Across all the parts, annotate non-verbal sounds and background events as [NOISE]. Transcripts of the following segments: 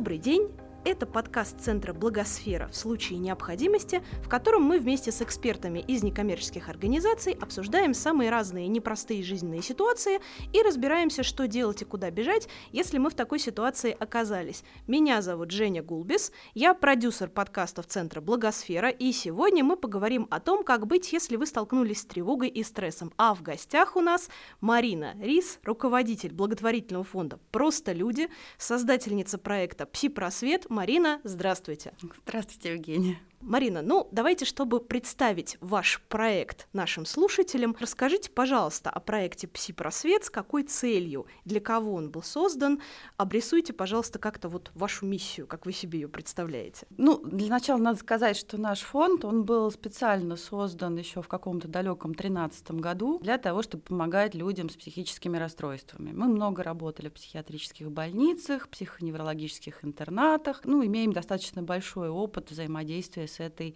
Добрый день! Это подкаст Центра «Благосфера» в случае необходимости, в котором мы вместе с экспертами из некоммерческих организаций обсуждаем самые разные непростые жизненные ситуации и разбираемся, что делать и куда бежать, если мы в такой ситуации оказались. Меня зовут Женя Гулбис, я продюсер подкастов Центра «Благосфера», и сегодня мы поговорим о том, как быть, если вы столкнулись с тревогой и стрессом. А в гостях у нас Марина Рис, руководитель благотворительного фонда «Просто люди», создательница проекта «Пси-просвет», Марина, здравствуйте. Здравствуйте, Евгения. Марина, ну давайте, чтобы представить ваш проект нашим слушателям, расскажите, пожалуйста, о проекте «Пси-просвет», с какой целью, для кого он был создан, обрисуйте, пожалуйста, как-то вот вашу миссию, как вы себе ее представляете. Ну, для начала надо сказать, что наш фонд, он был специально создан еще в каком-то далеком 13 году для того, чтобы помогать людям с психическими расстройствами. Мы много работали в психиатрических больницах, психоневрологических интернатах, ну, имеем достаточно большой опыт взаимодействия с этой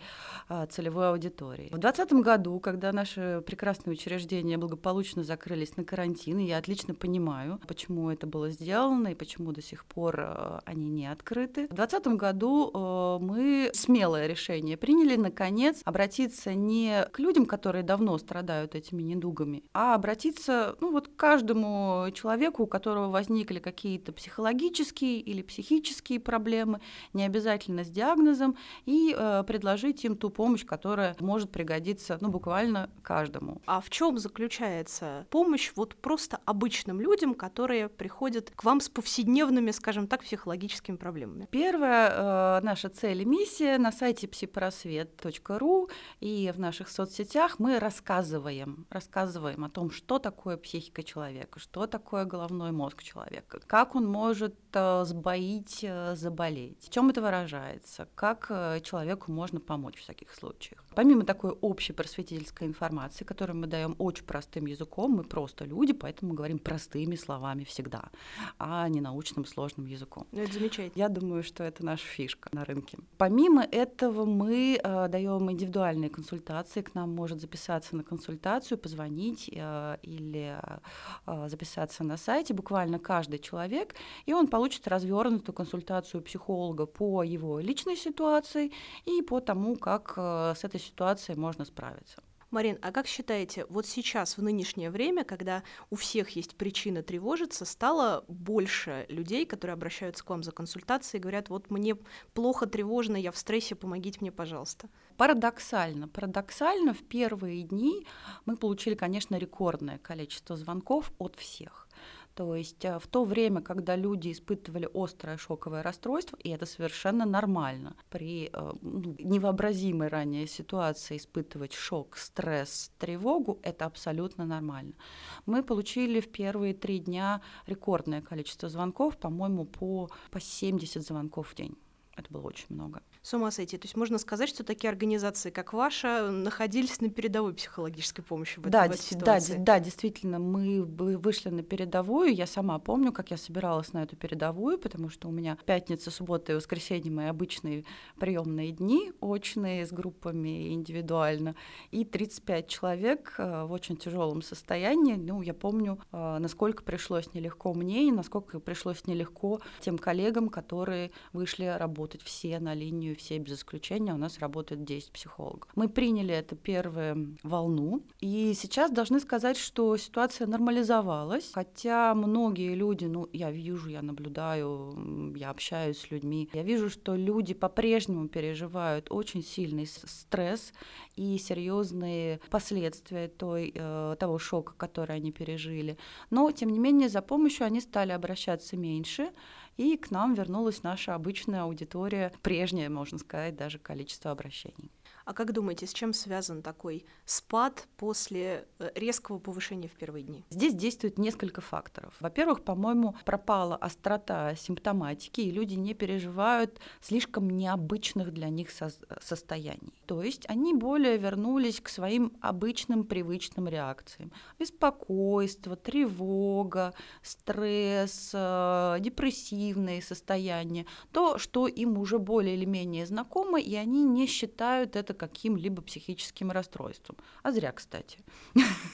а, целевой аудиторией. В 2020 году, когда наши прекрасные учреждения благополучно закрылись на карантин, я отлично понимаю, почему это было сделано и почему до сих пор а, они не открыты. В 2020 году а, мы смелое решение приняли, наконец, обратиться не к людям, которые давно страдают этими недугами, а обратиться ну, вот к каждому человеку, у которого возникли какие-то психологические или психические проблемы, не обязательно с диагнозом, и предложить им ту помощь, которая может пригодиться, ну, буквально каждому. А в чем заключается помощь вот просто обычным людям, которые приходят к вам с повседневными, скажем так, психологическими проблемами? Первая э, наша цель и миссия на сайте псипросвет.ру и в наших соцсетях мы рассказываем, рассказываем о том, что такое психика человека, что такое головной мозг человека, как он может э, сбоить, э, заболеть, в чем это выражается, как э, человеку можно помочь в таких случаях. Помимо такой общей просветительской информации, которую мы даем очень простым языком, мы просто люди, поэтому мы говорим простыми словами всегда, а не научным сложным языком. Ну, это замечательно. Я думаю, что это наша фишка на рынке. Помимо этого мы э, даем индивидуальные консультации. К нам может записаться на консультацию, позвонить э, или э, записаться на сайте буквально каждый человек, и он получит развернутую консультацию психолога по его личной ситуации и по тому, как э, с этой ситуацией можно справиться. Марин, а как считаете, вот сейчас, в нынешнее время, когда у всех есть причина тревожиться, стало больше людей, которые обращаются к вам за консультацией и говорят, вот мне плохо, тревожно, я в стрессе, помогите мне, пожалуйста? Парадоксально. Парадоксально в первые дни мы получили, конечно, рекордное количество звонков от всех. То есть э, в то время, когда люди испытывали острое шоковое расстройство, и это совершенно нормально, при э, ну, невообразимой ранее ситуации испытывать шок, стресс, тревогу, это абсолютно нормально. Мы получили в первые три дня рекордное количество звонков, по-моему, по, по 70 звонков в день. Это было очень много с ума сойти. То есть можно сказать, что такие организации, как ваша, находились на передовой психологической помощи в, да, этой, в этой ситуации. Да, да, действительно, мы вышли на передовую. Я сама помню, как я собиралась на эту передовую, потому что у меня пятница, суббота и воскресенье мои обычные приемные дни, очные, с группами индивидуально, и 35 человек э, в очень тяжелом состоянии. Ну, я помню, э, насколько пришлось нелегко мне и насколько пришлось нелегко тем коллегам, которые вышли работать все на линию все без исключения у нас работает 10 психологов. Мы приняли эту первую волну, и сейчас должны сказать, что ситуация нормализовалась, хотя многие люди, ну, я вижу, я наблюдаю, я общаюсь с людьми, я вижу, что люди по-прежнему переживают очень сильный стресс и серьезные последствия той, э, того шока, который они пережили. Но, тем не менее, за помощью они стали обращаться меньше, и к нам вернулась наша обычная аудитория, прежнее, можно сказать, даже количество обращений. А как думаете, с чем связан такой спад после э, резкого повышения в первые дни? Здесь действует несколько факторов. Во-первых, по-моему, пропала острота симптоматики, и люди не переживают слишком необычных для них со- состояний. То есть они более вернулись к своим обычным привычным реакциям. Беспокойство, тревога, стресс, э, депрессивные состояния. То, что им уже более или менее знакомо, и они не считают это каким-либо психическим расстройством. А зря, кстати.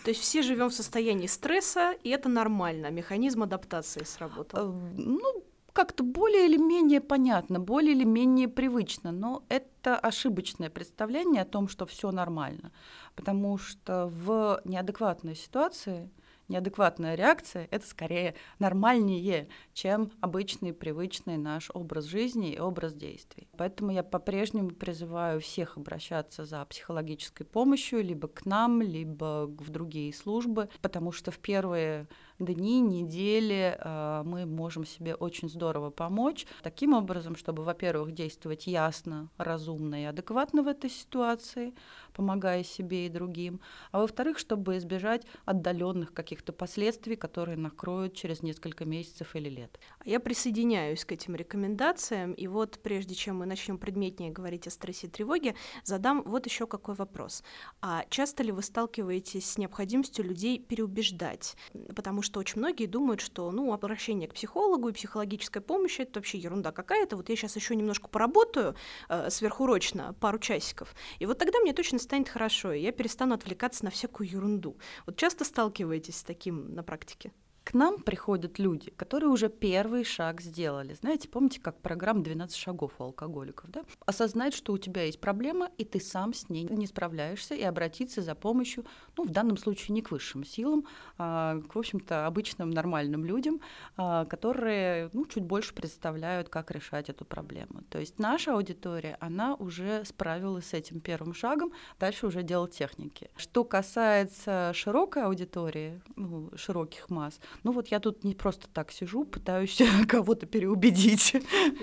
То есть все живем в состоянии стресса, и это нормально, механизм адаптации сработал. Э, ну, как-то более или менее понятно, более или менее привычно, но это ошибочное представление о том, что все нормально, потому что в неадекватной ситуации неадекватная реакция — это скорее нормальнее, чем обычный, привычный наш образ жизни и образ действий. Поэтому я по-прежнему призываю всех обращаться за психологической помощью либо к нам, либо в другие службы, потому что в первые дни, недели э, мы можем себе очень здорово помочь таким образом, чтобы, во-первых, действовать ясно, разумно и адекватно в этой ситуации, помогая себе и другим, а во-вторых, чтобы избежать отдаленных каких-то последствий, которые накроют через несколько месяцев или лет. Я присоединяюсь к этим рекомендациям, и вот прежде чем мы начнем предметнее говорить о стрессе и тревоге, задам вот еще какой вопрос. А часто ли вы сталкиваетесь с необходимостью людей переубеждать? Потому что что очень многие думают, что ну, обращение к психологу и психологическая помощь это вообще ерунда какая-то. Вот я сейчас еще немножко поработаю э, сверхурочно, пару часиков, и вот тогда мне точно станет хорошо, и я перестану отвлекаться на всякую ерунду. Вот часто сталкиваетесь с таким на практике? К нам приходят люди, которые уже первый шаг сделали. Знаете, помните, как программа «12 шагов» у алкоголиков, да? Осознать, что у тебя есть проблема, и ты сам с ней не справляешься, и обратиться за помощью, ну, в данном случае не к высшим силам, а к, в общем-то, обычным нормальным людям, а, которые, ну, чуть больше представляют, как решать эту проблему. То есть наша аудитория, она уже справилась с этим первым шагом, дальше уже дело техники. Что касается широкой аудитории, ну, широких масс, ну вот я тут не просто так сижу, пытаюсь [LAUGHS] кого-то переубедить.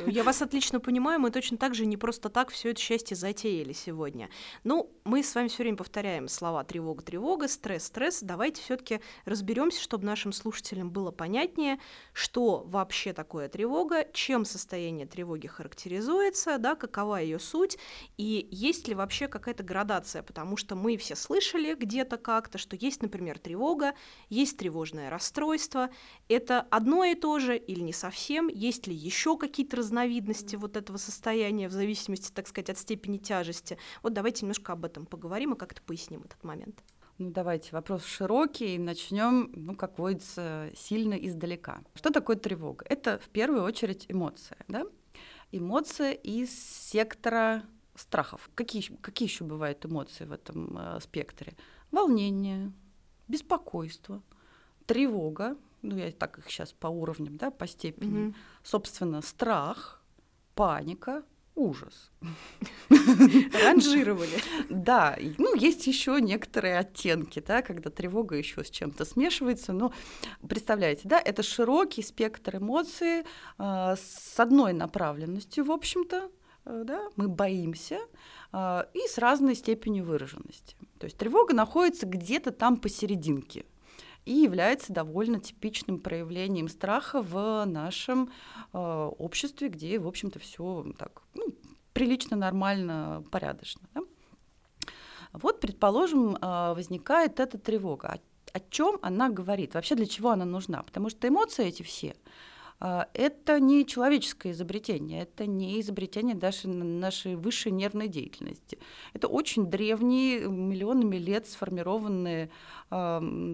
Я вас отлично понимаю, мы точно так же не просто так все это счастье затеяли сегодня. Ну, мы с вами все время повторяем слова тревога, тревога, стресс, стресс. Давайте все-таки разберемся, чтобы нашим слушателям было понятнее, что вообще такое тревога, чем состояние тревоги характеризуется, да, какова ее суть, и есть ли вообще какая-то градация, потому что мы все слышали где-то как-то, что есть, например, тревога, есть тревожное расстройство, расстройство – это одно и то же или не совсем? Есть ли еще какие-то разновидности вот этого состояния в зависимости, так сказать, от степени тяжести? Вот давайте немножко об этом поговорим и как-то поясним этот момент. Ну, давайте, вопрос широкий, начнем, ну, как водится, сильно издалека. Что такое тревога? Это в первую очередь эмоция, да? Эмоция из сектора страхов. Какие, какие еще бывают эмоции в этом э, спектре? Волнение, беспокойство, тревога, ну я так их сейчас по уровням, да, по степени, mm-hmm. собственно, страх, паника, ужас. Ранжировали. Да, ну есть еще некоторые оттенки, да, когда тревога еще с чем-то смешивается. Но представляете, да, это широкий спектр эмоций э, с одной направленностью, в общем-то, э, да, мы боимся э, и с разной степенью выраженности. То есть тревога находится где-то там посерединке и является довольно типичным проявлением страха в нашем э, обществе, где, в общем-то, все так ну, прилично, нормально, порядочно. Да? Вот, предположим, э, возникает эта тревога. О, о чем она говорит? Вообще для чего она нужна? Потому что эмоции эти все это не человеческое изобретение, это не изобретение даже нашей высшей нервной деятельности. Это очень древние, миллионами лет сформированные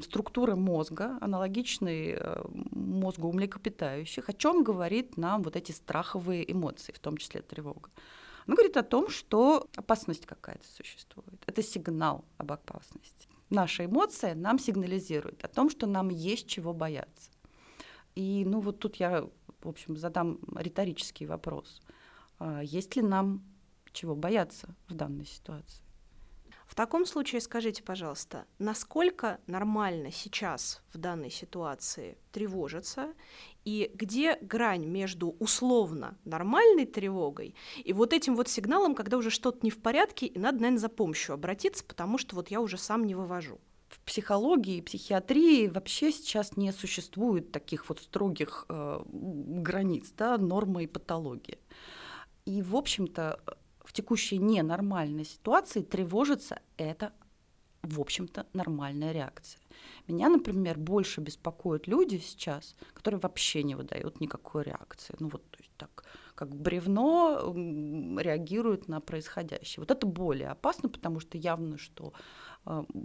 структуры мозга, аналогичные э, мозгу у млекопитающих. О чем говорит нам вот эти страховые эмоции, в том числе тревога? Она говорит о том, что опасность какая-то существует. Это сигнал об опасности. Наша эмоция нам сигнализирует о том, что нам есть чего бояться. И ну вот тут я, в общем, задам риторический вопрос. А есть ли нам чего бояться в данной ситуации? В таком случае скажите, пожалуйста, насколько нормально сейчас в данной ситуации тревожиться и где грань между условно нормальной тревогой и вот этим вот сигналом, когда уже что-то не в порядке и надо, наверное, за помощью обратиться, потому что вот я уже сам не вывожу в психологии психиатрии вообще сейчас не существует таких вот строгих э, границ, да, нормы и патологии. И, в общем-то, в текущей ненормальной ситуации тревожиться – это, в общем-то, нормальная реакция. Меня, например, больше беспокоят люди сейчас, которые вообще не выдают никакой реакции. Ну вот, то есть так, как бревно реагируют на происходящее. Вот это более опасно, потому что явно, что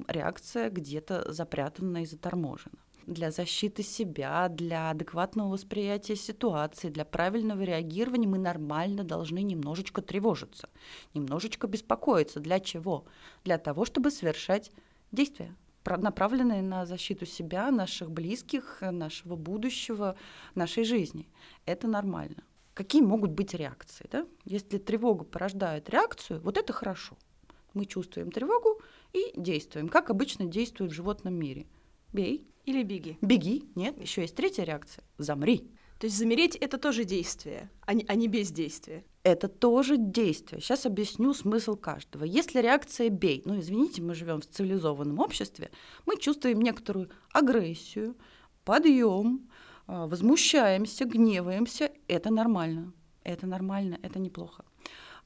реакция где-то запрятана и заторможена. для защиты себя, для адекватного восприятия ситуации, для правильного реагирования мы нормально должны немножечко тревожиться, немножечко беспокоиться. Для чего? Для того, чтобы совершать действия направленные на защиту себя, наших близких, нашего будущего, нашей жизни. Это нормально. Какие могут быть реакции? Да? Если тревога порождает реакцию, вот это хорошо. Мы чувствуем тревогу и действуем, как обычно действует в животном мире. Бей. Или беги. Беги. Нет, еще есть третья реакция. Замри. То есть замереть это тоже действие, а не, а не бездействие. Это тоже действие. Сейчас объясню смысл каждого. Если реакция бей, ну извините, мы живем в цивилизованном обществе, мы чувствуем некоторую агрессию, подъем, а, возмущаемся, гневаемся. Это нормально. Это нормально, это неплохо.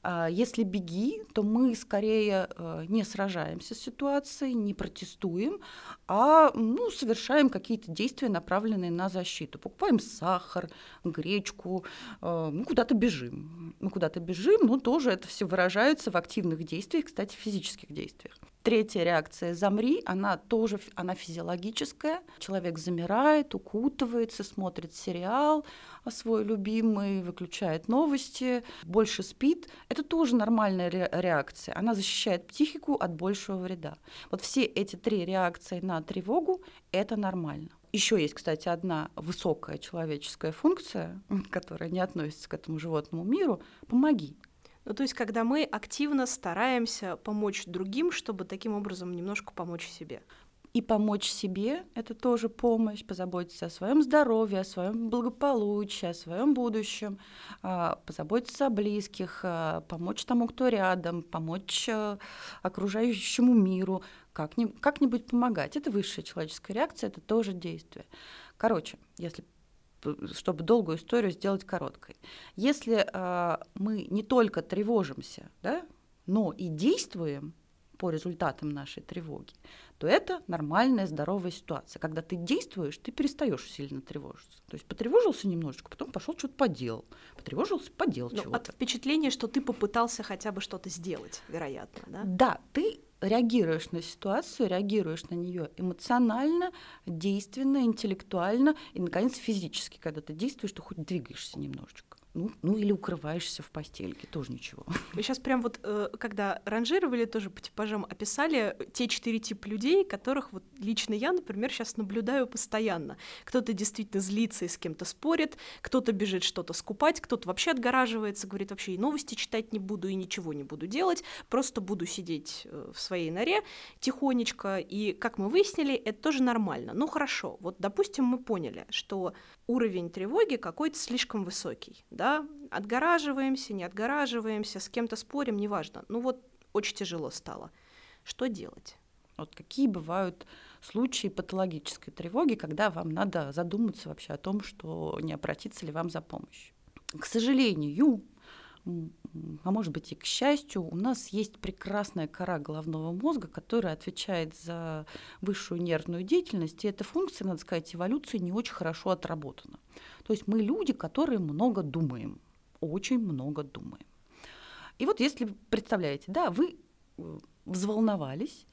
А если беги, то мы скорее э, не сражаемся с ситуацией, не протестуем, а ну, совершаем какие-то действия, направленные на защиту. Покупаем сахар, гречку, э, мы куда-то бежим. Мы куда-то бежим, но тоже это все выражается в активных действиях, кстати, физических действиях. Третья реакция «замри», она тоже она физиологическая. Человек замирает, укутывается, смотрит сериал свой любимый, выключает новости, больше спит. Это тоже нормальная реакция. Она защищает психику от большего вреда. Вот все эти три реакции на тревогу – это нормально. Еще есть, кстати, одна высокая человеческая функция, [LAUGHS] которая не относится к этому животному миру – помоги. Ну, то есть, когда мы активно стараемся помочь другим, чтобы таким образом немножко помочь себе. И помочь себе — это тоже помощь, позаботиться о своем здоровье, о своем благополучии, о своем будущем, а, позаботиться о близких, а, помочь тому, кто рядом, помочь а, окружающему миру, как-нибудь помогать. Это высшая человеческая реакция, это тоже действие. Короче, если чтобы долгую историю сделать короткой. Если э, мы не только тревожимся, да, но и действуем по результатам нашей тревоги, то это нормальная здоровая ситуация. Когда ты действуешь, ты перестаешь сильно тревожиться. То есть потревожился немножечко, потом пошел что-то поделал. Потревожился, поделал ну, чего-то. От впечатления, что ты попытался хотя бы что-то сделать, вероятно, да? Да, ты реагируешь на ситуацию, реагируешь на нее эмоционально, действенно, интеллектуально и, наконец, физически. Когда ты действуешь, ты хоть двигаешься немножечко. Ну, ну или укрываешься в постельке, тоже ничего. Вы сейчас прям вот, э, когда ранжировали, тоже по типажам описали те четыре типа людей, которых вот лично я, например, сейчас наблюдаю постоянно. Кто-то действительно злится и с кем-то спорит, кто-то бежит что-то скупать, кто-то вообще отгораживается, говорит, вообще и новости читать не буду, и ничего не буду делать, просто буду сидеть э, в своей норе тихонечко. И, как мы выяснили, это тоже нормально. Ну хорошо, вот, допустим, мы поняли, что уровень тревоги какой-то слишком высокий, да, отгораживаемся, не отгораживаемся, с кем-то спорим, неважно. Ну вот очень тяжело стало. Что делать? Вот какие бывают случаи патологической тревоги, когда вам надо задуматься вообще о том, что не обратиться ли вам за помощью. К сожалению, а может быть и к счастью, у нас есть прекрасная кора головного мозга, которая отвечает за высшую нервную деятельность, и эта функция, надо сказать, эволюции не очень хорошо отработана. То есть мы люди, которые много думаем, очень много думаем. И вот если представляете, да, вы э, взволновались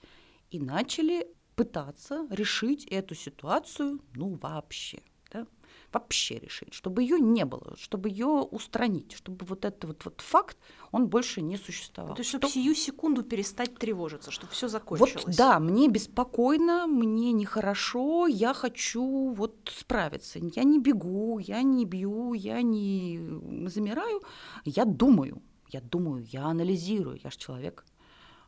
и начали пытаться решить эту ситуацию, ну вообще вообще решить, чтобы ее не было, чтобы ее устранить, чтобы вот этот вот, вот факт, он больше не существовал. То есть, чтобы сию секунду перестать тревожиться, чтобы все закончилось. Вот, да, мне беспокойно, мне нехорошо, я хочу вот справиться. Я не бегу, я не бью, я не замираю, я думаю. Я думаю, я анализирую, я же человек.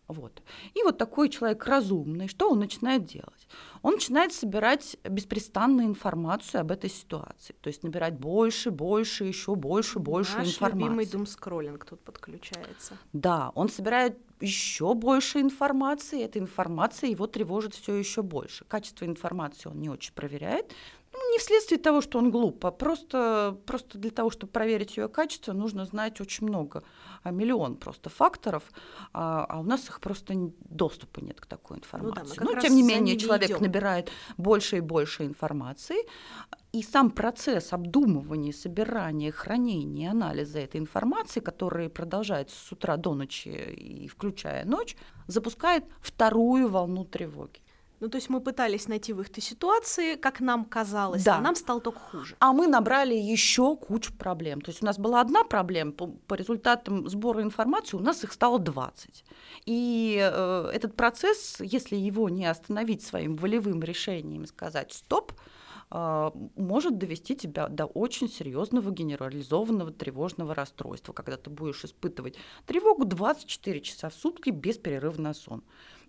Вот. И вот такой человек разумный, что он начинает делать? Он начинает собирать беспрестанную информацию об этой ситуации. То есть набирать больше, больше, еще больше, больше Наш информации. любимый думскроллинг тут подключается. Да, он собирает еще больше информации, эта информация его тревожит все еще больше. Качество информации он не очень проверяет, не вследствие того, что он глуп, а просто, просто для того, чтобы проверить ее качество, нужно знать очень много, а миллион просто факторов, а, а у нас их просто доступа нет к такой информации. Ну, да, Но тем не менее человек идем. набирает больше и больше информации, и сам процесс обдумывания, собирания, хранения, анализа этой информации, который продолжается с утра до ночи и включая ночь, запускает вторую волну тревоги. Ну, то есть мы пытались найти выход из ситуации, как нам казалось, Да. а нам стало только хуже. А мы набрали еще кучу проблем. То есть у нас была одна проблема, по, по результатам сбора информации у нас их стало 20. И э, этот процесс, если его не остановить своим волевым решением и сказать «стоп», э, может довести тебя до очень серьезного генерализованного тревожного расстройства, когда ты будешь испытывать тревогу 24 часа в сутки без перерыва на сон.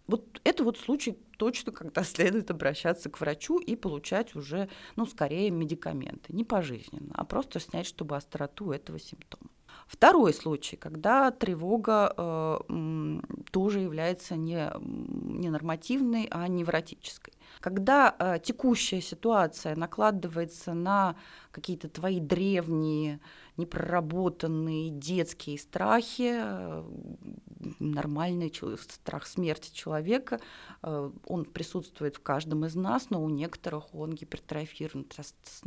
Вот это вот случай точно, когда [LAUGHS] следует обращаться к врачу и получать уже, ну, скорее медикаменты, не пожизненно, а просто снять, чтобы остроту этого симптома. Второй случай, когда тревога э, тоже является не, не нормативной, а невротической. Когда э, текущая ситуация накладывается на какие-то твои древние, непроработанные детские страхи, э, нормальный страх смерти человека, э, он присутствует в каждом из нас, но у некоторых он гипертрофирован.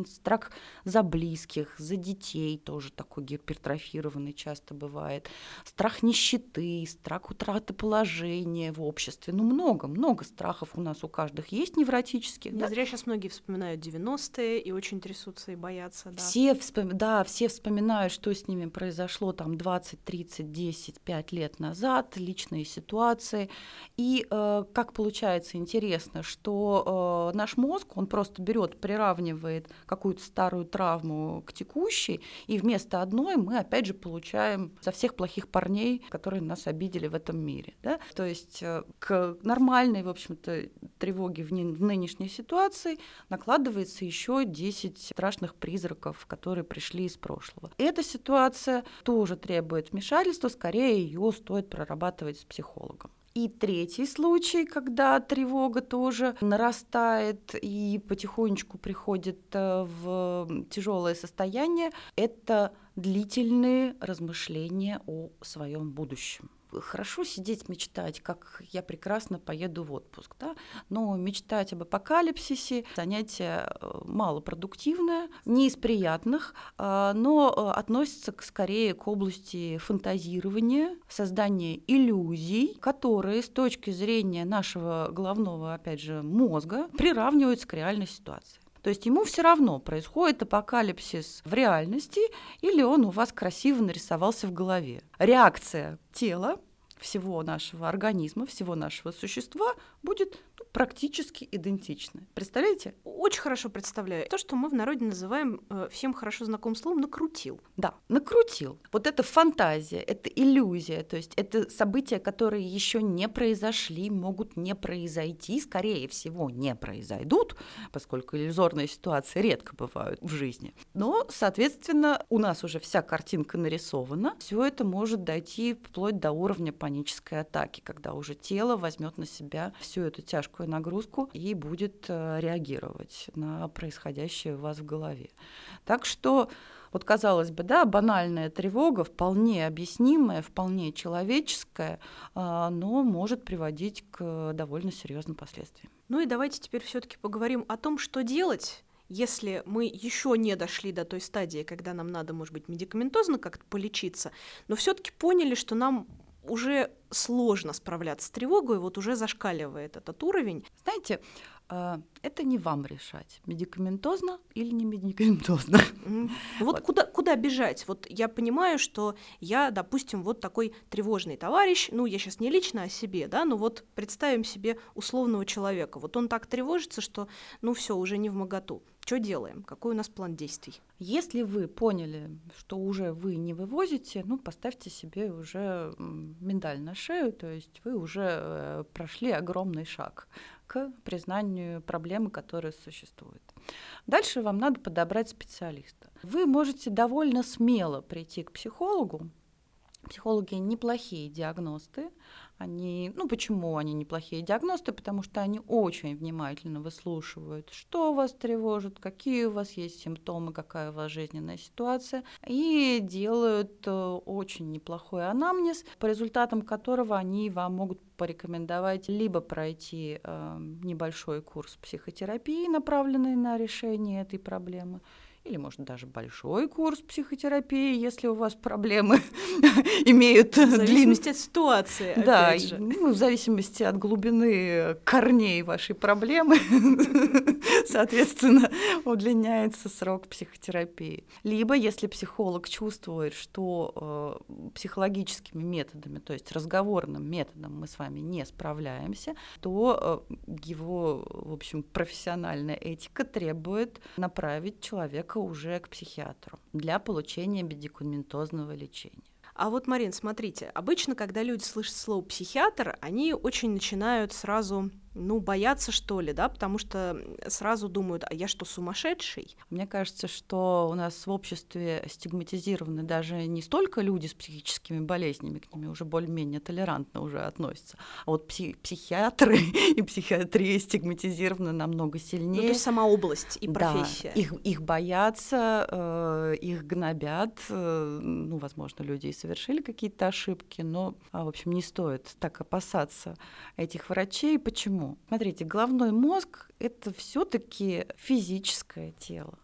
Страх за близких, за детей тоже такой гипертрофированный часто бывает. Страх нищеты, страх утраты положения в обществе. Ну, много, много страхов у нас у каждых есть невротических. Не да. зря сейчас многие вспоминают 90-е и очень трясутся и боятся, да. Все, вспом- да, все вспоминают, что с ними произошло там 20, 30, 10, 5 лет назад, личные ситуации. И э, как получается интересно, что э, наш мозг, он просто берет, приравнивает какую-то старую травму к текущей, и вместо одной мы опять же получаем со всех плохих парней, которые нас обидели в этом мире. Да? То есть э, к нормальной, в общем-то, тревоге в, в нынешней ситуации накладывается еще 10 страшных призраков, которые пришли из прошлого. Эта ситуация тоже требует вмешательства, скорее ее стоит прорабатывать с психологом. И третий случай, когда тревога тоже нарастает и потихонечку приходит э, в тяжелое состояние, это длительные размышления о своем будущем. Хорошо сидеть, мечтать, как я прекрасно поеду в отпуск, да? но мечтать об апокалипсисе занятие э, малопродуктивное, не из приятных, а, но э, относится к, скорее к области фантазирования, создания иллюзий, которые с точки зрения нашего головного, опять же, мозга приравниваются к реальной ситуации. То есть ему все равно, происходит апокалипсис в реальности или он у вас красиво нарисовался в голове. Реакция тела всего нашего организма, всего нашего существа будет ну, практически идентична. Представляете? Очень хорошо представляю. То, что мы в народе называем э, всем хорошо знакомым словом «накрутил». Да, накрутил. Вот это фантазия, это иллюзия, то есть это события, которые еще не произошли, могут не произойти, скорее всего, не произойдут, поскольку иллюзорные ситуации редко бывают в жизни. Но, соответственно, у нас уже вся картинка нарисована. Все это может дойти вплоть до уровня панической атаки, когда уже тело возьмет на себя всю эту тяжкую нагрузку и будет э, реагировать на происходящее у вас в голове. Так что вот казалось бы, да, банальная тревога, вполне объяснимая, вполне человеческая, а, но может приводить к довольно серьезным последствиям. Ну и давайте теперь все-таки поговорим о том, что делать, если мы еще не дошли до той стадии, когда нам надо, может быть, медикаментозно как-то полечиться, но все-таки поняли, что нам уже сложно справляться с тревогой, вот уже зашкаливает этот уровень. Знаете, а, это не вам решать, медикаментозно или не медикаментозно. Вот, Вот. Куда, куда бежать? Вот я понимаю, что я, допустим, вот такой тревожный товарищ, ну, я сейчас не лично о себе, да, но вот представим себе условного человека. Вот он так тревожится, что, ну, все, уже не в моготу. Что делаем? Какой у нас план действий? Если вы поняли, что уже вы не вывозите, ну, поставьте себе уже миндаль на шею, то есть вы уже э, прошли огромный шаг к признанию проблемы, которая существует. Дальше вам надо подобрать специалиста. Вы можете довольно смело прийти к психологу. Психологи неплохие диагносты. Они, ну почему они неплохие диагносты? Потому что они очень внимательно выслушивают, что вас тревожит, какие у вас есть симптомы, какая у вас жизненная ситуация, и делают э, очень неплохой анамнез, по результатам которого они вам могут порекомендовать либо пройти э, небольшой курс психотерапии, направленный на решение этой проблемы, или, может, даже большой курс психотерапии, если у вас проблемы [LAUGHS] имеют В зависимости от ситуации, Да, опять же. ну, в зависимости от глубины корней вашей проблемы, [LAUGHS] соответственно, удлиняется срок психотерапии. Либо, если психолог чувствует, что э, психологическими методами, то есть разговорным методом мы с вами не справляемся, то э, его, в общем, профессиональная этика требует направить человека уже к психиатру для получения медикаментозного лечения. А вот, Марин, смотрите, обычно, когда люди слышат слово психиатр, они очень начинают сразу ну, боятся, что ли, да, потому что сразу думают, а я что, сумасшедший? Мне кажется, что у нас в обществе стигматизированы даже не столько люди с психическими болезнями, к ним уже более-менее толерантно уже относятся, а вот пси- психиатры [LAUGHS] и психиатрия стигматизированы намного сильнее. Ну, то есть сама область и профессия. Да, их, их боятся, э, их гнобят, э, ну, возможно, люди и совершили какие-то ошибки, но, а, в общем, не стоит так опасаться этих врачей. Почему? Смотрите, головной мозг — это все таки физическое тело.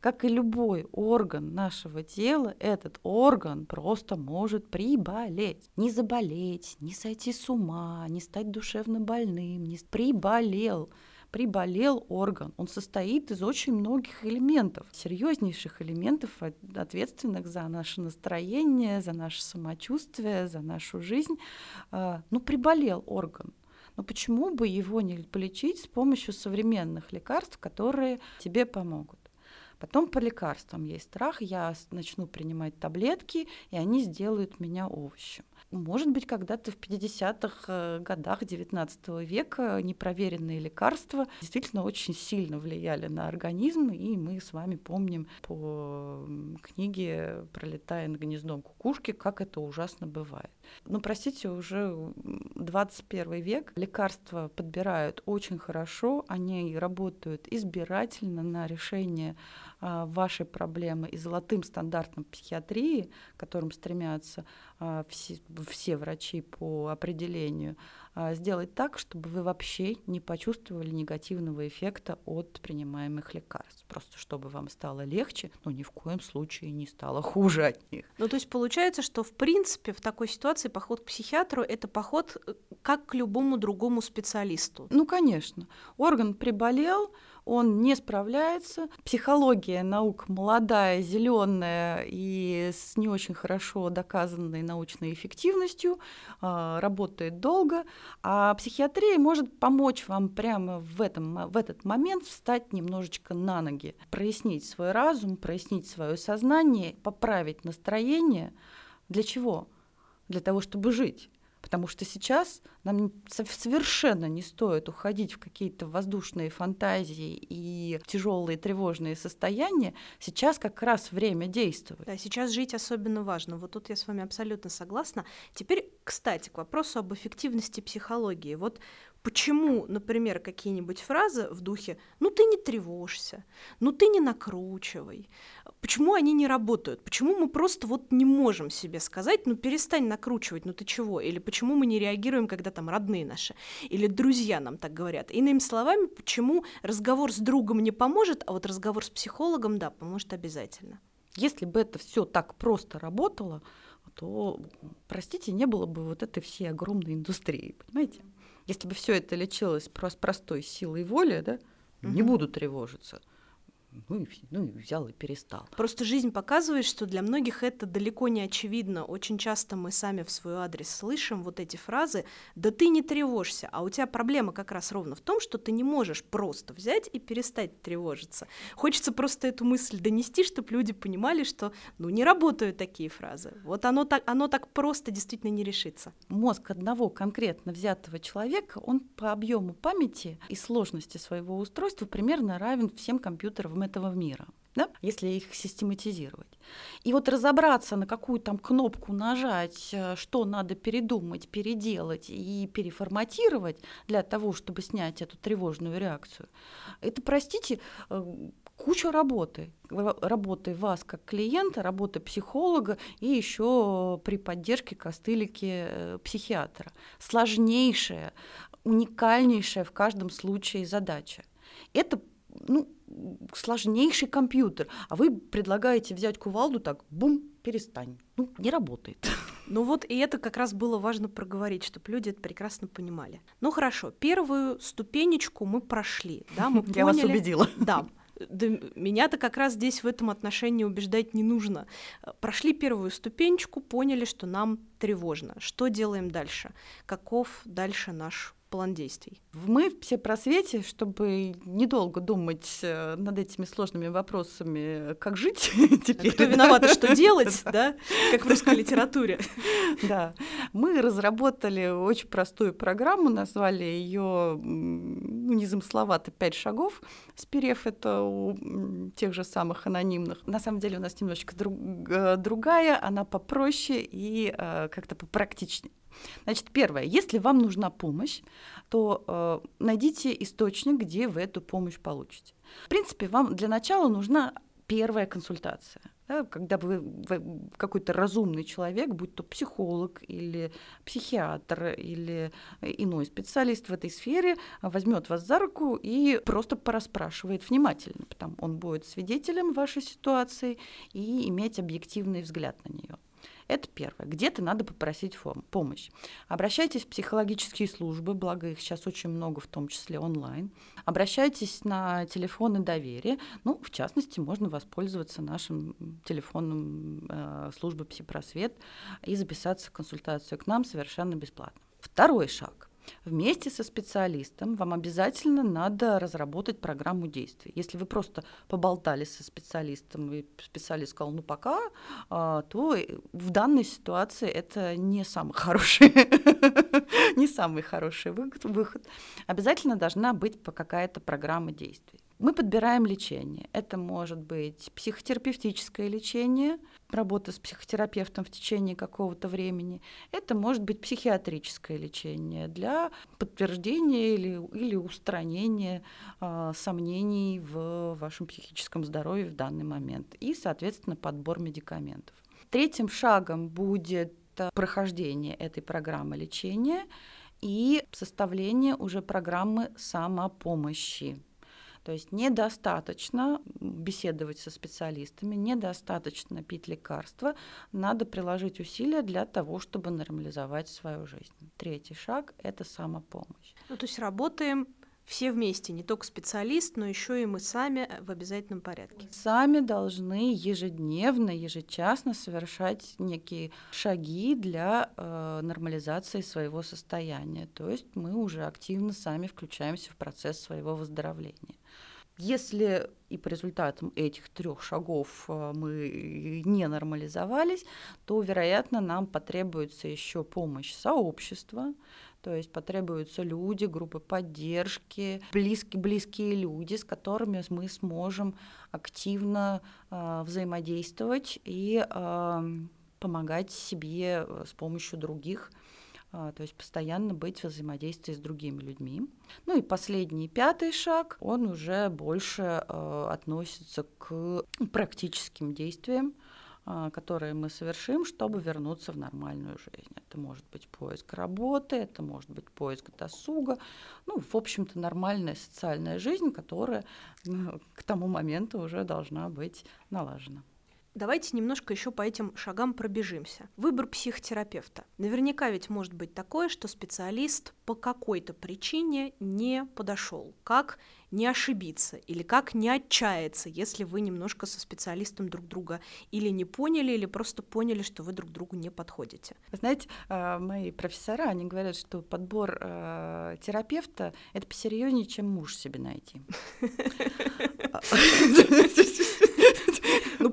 Как и любой орган нашего тела, этот орган просто может приболеть. Не заболеть, не сойти с ума, не стать душевно больным, не приболел приболел орган. Он состоит из очень многих элементов, серьезнейших элементов, ответственных за наше настроение, за наше самочувствие, за нашу жизнь. А, ну, приболел орган. Но почему бы его не полечить с помощью современных лекарств, которые тебе помогут? Потом по лекарствам есть страх, я начну принимать таблетки, и они сделают меня овощем. Может быть, когда-то в 50-х э, годах XIX века непроверенные лекарства действительно очень сильно влияли на организм, и мы с вами помним по книге «Пролетая над гнездом кукушки», как это ужасно бывает. Но, простите, уже 21 век, лекарства подбирают очень хорошо, они работают избирательно на решение вашей проблемы и золотым стандартом психиатрии, к которым стремятся а, все, все врачи по определению, а, сделать так, чтобы вы вообще не почувствовали негативного эффекта от принимаемых лекарств. Просто чтобы вам стало легче, но ни в коем случае не стало хуже от них. Ну, то есть получается, что в принципе в такой ситуации поход к психиатру это поход э, как к любому другому специалисту. Ну, конечно. Орган приболел, он не справляется. Психология наук молодая, зеленая и с не очень хорошо доказанной научной эффективностью, а, работает долго, а психиатрия может помочь вам прямо в, этом, в этот момент встать немножечко на ноги, прояснить свой разум, прояснить свое сознание, поправить настроение. Для чего? Для того, чтобы жить. Потому что сейчас нам совершенно не стоит уходить в какие-то воздушные фантазии и тяжелые тревожные состояния. Сейчас как раз время действовать. Да, сейчас жить особенно важно. Вот тут я с вами абсолютно согласна. Теперь, кстати, к вопросу об эффективности психологии. Вот Почему, например, какие-нибудь фразы в духе «ну ты не тревожься», «ну ты не накручивай», почему они не работают? Почему мы просто вот не можем себе сказать «ну перестань накручивать, ну ты чего?» Или почему мы не реагируем, когда там родные наши или друзья нам так говорят? Иными словами, почему разговор с другом не поможет, а вот разговор с психологом, да, поможет обязательно? Если бы это все так просто работало, то, простите, не было бы вот этой всей огромной индустрии, понимаете? Если бы все это лечилось просто простой силой воли, да, угу. не буду тревожиться ну и, ну и взял и перестал. Просто жизнь показывает, что для многих это далеко не очевидно. Очень часто мы сами в свой адрес слышим вот эти фразы «да ты не тревожься», а у тебя проблема как раз ровно в том, что ты не можешь просто взять и перестать тревожиться. Хочется просто эту мысль донести, чтобы люди понимали, что ну не работают такие фразы. Вот оно так, оно так просто действительно не решится. Мозг одного конкретно взятого человека, он по объему памяти и сложности своего устройства примерно равен всем компьютерам этого мира, да? если их систематизировать. И вот разобраться, на какую там кнопку нажать, э, что надо передумать, переделать и переформатировать для того, чтобы снять эту тревожную реакцию, это, простите, э, куча работы. Работы вас как клиента, работы психолога и еще при поддержке костылики э, психиатра. Сложнейшая, уникальнейшая в каждом случае задача. Это ну, сложнейший компьютер, а вы предлагаете взять кувалду так, бум, перестань. Ну, не работает. [LAUGHS] Ну вот и это как раз было важно проговорить, чтобы люди это прекрасно понимали. Ну хорошо, первую ступенечку мы прошли, да, мы [LAUGHS] Я поняли. вас убедила. [LAUGHS] Да, да, меня-то как раз здесь в этом отношении убеждать не нужно. Прошли первую ступенечку, поняли, что нам тревожно. Что делаем дальше? Каков дальше наш план действий. Мы все просвете, чтобы недолго думать э, над этими сложными вопросами, как жить [LAUGHS] теперь. Кто виноват и что [LAUGHS] делать, да, как в русской литературе. [LAUGHS] Да, мы разработали очень простую программу, назвали ее ну, незамысловато «Пять шагов», сперев это у тех же самых анонимных. На самом деле у нас немножечко друг, э, другая, она попроще и э, как-то попрактичнее. Значит, первое, если вам нужна помощь, то э, найдите источник, где вы эту помощь получите. В принципе, вам для начала нужна первая консультация. Да, когда вы, вы какой-то разумный человек, будь то психолог или психиатр или иной специалист в этой сфере, возьмет вас за руку и просто порасспрашивает внимательно, потому он будет свидетелем вашей ситуации и иметь объективный взгляд на нее. Это первое. Где-то надо попросить фом- помощь. Обращайтесь в психологические службы, благо их сейчас очень много, в том числе онлайн. Обращайтесь на телефоны доверия. Ну, в частности, можно воспользоваться нашим телефоном э, службы Псипросвет и записаться в консультацию к нам совершенно бесплатно. Второй шаг. Вместе со специалистом вам обязательно надо разработать программу действий. Если вы просто поболтали со специалистом, и специалист сказал, ну пока, а, то в данной ситуации это не самый хороший, [LAUGHS] не самый хороший выход. Обязательно должна быть какая-то программа действий. Мы подбираем лечение. Это может быть психотерапевтическое лечение, работа с психотерапевтом в течение какого-то времени. Это может быть психиатрическое лечение для подтверждения или, или устранения э, сомнений в вашем психическом здоровье в данный момент. И, соответственно, подбор медикаментов. Третьим шагом будет прохождение этой программы лечения и составление уже программы самопомощи. То есть недостаточно беседовать со специалистами, недостаточно пить лекарства, надо приложить усилия для того, чтобы нормализовать свою жизнь. Третий шаг – это самопомощь. Ну, то есть работаем все вместе, не только специалист, но еще и мы сами в обязательном порядке. Сами должны ежедневно, ежечасно совершать некие шаги для э, нормализации своего состояния. То есть мы уже активно сами включаемся в процесс своего выздоровления. Если и по результатам этих трех шагов э, мы не нормализовались, то, вероятно, нам потребуется еще помощь сообщества, то есть потребуются люди, группы поддержки, близкие, близкие люди, с которыми мы сможем активно э, взаимодействовать и э, помогать себе э, с помощью других то есть постоянно быть в взаимодействии с другими людьми. Ну и последний, пятый шаг, он уже больше э, относится к практическим действиям, э, которые мы совершим, чтобы вернуться в нормальную жизнь. Это может быть поиск работы, это может быть поиск досуга, ну, в общем-то, нормальная социальная жизнь, которая ну, к тому моменту уже должна быть налажена. Давайте немножко еще по этим шагам пробежимся. Выбор психотерапевта. Наверняка ведь может быть такое, что специалист по какой-то причине не подошел. Как не ошибиться или как не отчаяться, если вы немножко со специалистом друг друга или не поняли, или просто поняли, что вы друг другу не подходите. Знаете, а, мои профессора, они говорят, что подбор а, терапевта — это посерьезнее, чем муж себе найти. [LAUGHS] [LAUGHS]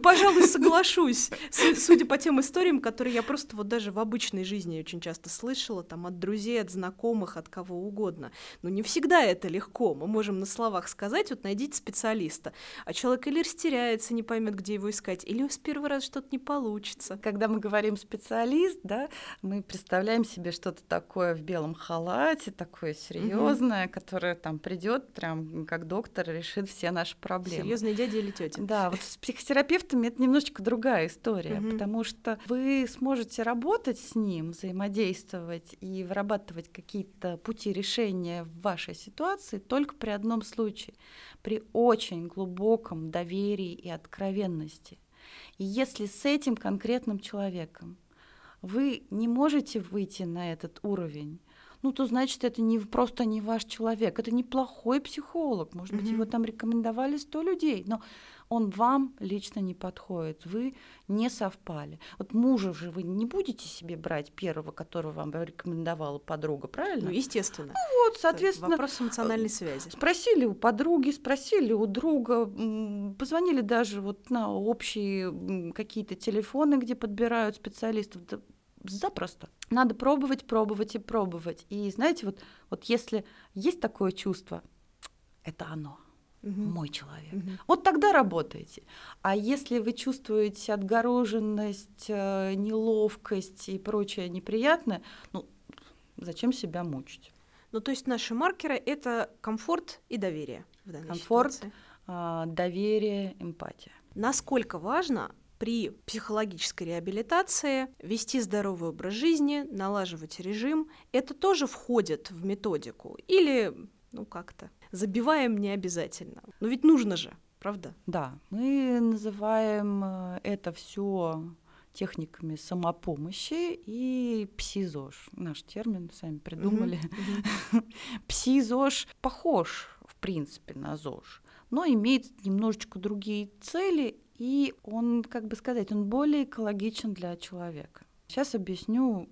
Пожалуй, соглашусь. Судя по тем историям, которые я просто вот даже в обычной жизни очень часто слышала, там от друзей, от знакомых, от кого угодно. Но не всегда это легко. Мы можем на словах сказать, вот найдите специалиста. А человек или растеряется, не поймет, где его искать, или с первого раза что-то не получится. Когда мы говорим специалист, да, мы представляем себе что-то такое в белом халате, такое серьезное, угу. которое там придет прям как доктор решит все наши проблемы. Серьезный дядя или тетя. Да, вот с психотерапевтом терапевтами это немножечко другая история, угу. потому что вы сможете работать с ним, взаимодействовать и вырабатывать какие-то пути решения в вашей ситуации только при одном случае, при очень глубоком доверии и откровенности. И если с этим конкретным человеком вы не можете выйти на этот уровень, ну, то значит, это не просто не ваш человек, это неплохой психолог. Может mm-hmm. быть, его там рекомендовали сто людей, но он вам лично не подходит, вы не совпали. Вот мужа же вы не будете себе брать первого, которого вам рекомендовала подруга, правильно? Ну, естественно. Ну вот, соответственно. Это вопрос эмоциональной связи. Спросили у подруги, спросили у друга, позвонили даже вот на общие какие-то телефоны, где подбирают специалистов запросто. Надо пробовать, пробовать и пробовать. И знаете, вот, вот если есть такое чувство, это оно угу. мой человек. Угу. Вот тогда работаете. А если вы чувствуете отгороженность, э, неловкость и прочее неприятное, ну зачем себя мучить? Ну, то есть наши маркеры это комфорт и доверие в данной комфорт, ситуации. Комфорт, доверие, эмпатия. Насколько важно при психологической реабилитации вести здоровый образ жизни, налаживать режим, это тоже входит в методику? Или, ну как-то, забиваем не обязательно? Но ведь нужно же, правда? Да, мы называем э, это все техниками самопомощи и псизож. Наш термин сами придумали. [LAUGHS] Псизож похож, в принципе, на ЗОЖ, но имеет немножечко другие цели и он, как бы сказать, он более экологичен для человека. Сейчас объясню,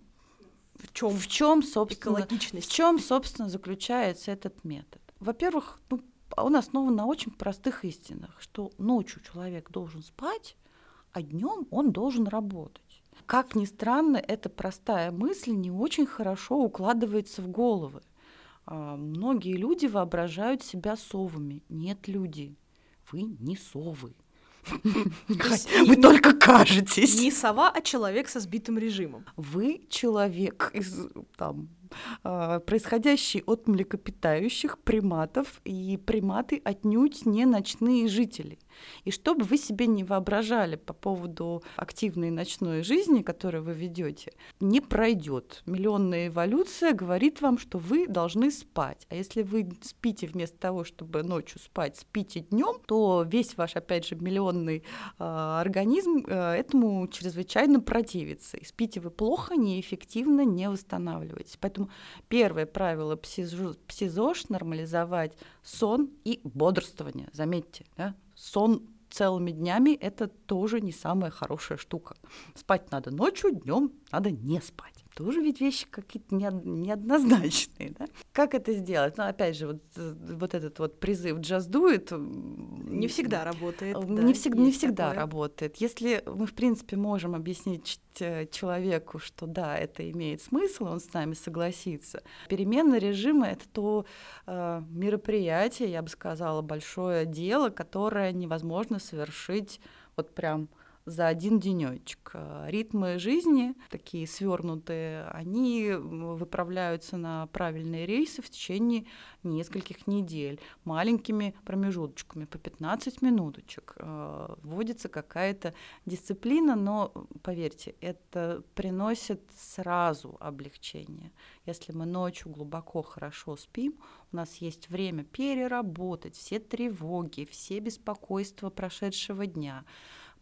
в чем, в чем собственно, в чем, собственно, заключается этот метод. Во-первых, ну, он основан на очень простых истинах, что ночью человек должен спать, а днем он должен работать. Как ни странно, эта простая мысль не очень хорошо укладывается в головы. А, многие люди воображают себя совами. Нет, люди, вы не совы. Вы только кажетесь. Не сова, а человек со сбитым режимом. Вы человек из там происходящий от млекопитающих приматов, и приматы отнюдь не ночные жители. И что бы вы себе не воображали по поводу активной ночной жизни, которую вы ведете, не пройдет. Миллионная эволюция говорит вам, что вы должны спать. А если вы спите вместо того, чтобы ночью спать, спите днем, то весь ваш, опять же, миллионный э, организм э, этому чрезвычайно противится. И спите вы плохо, неэффективно, не восстанавливаетесь. Поэтому первое правило псизош нормализовать сон и бодрствование. Заметьте, да? сон целыми днями это тоже не самая хорошая штука. Спать надо ночью, днем надо не спать тоже ведь вещи какие-то неоднозначные. Да? Как это сделать? Ну, опять же, вот, вот этот вот призыв «джаз дует» не всегда работает. Не, да, всег, не всегда такое. работает. Если мы, в принципе, можем объяснить э, человеку, что да, это имеет смысл, он с нами согласится. Перемена режима — это то э, мероприятие, я бы сказала, большое дело, которое невозможно совершить вот прям за один денечек. Э, ритмы жизни, такие свернутые, они выправляются на правильные рейсы в течение нескольких недель, маленькими промежуточками по 15 минуточек. Э, вводится какая-то дисциплина, но, поверьте, это приносит сразу облегчение. Если мы ночью глубоко хорошо спим, у нас есть время переработать все тревоги, все беспокойства прошедшего дня,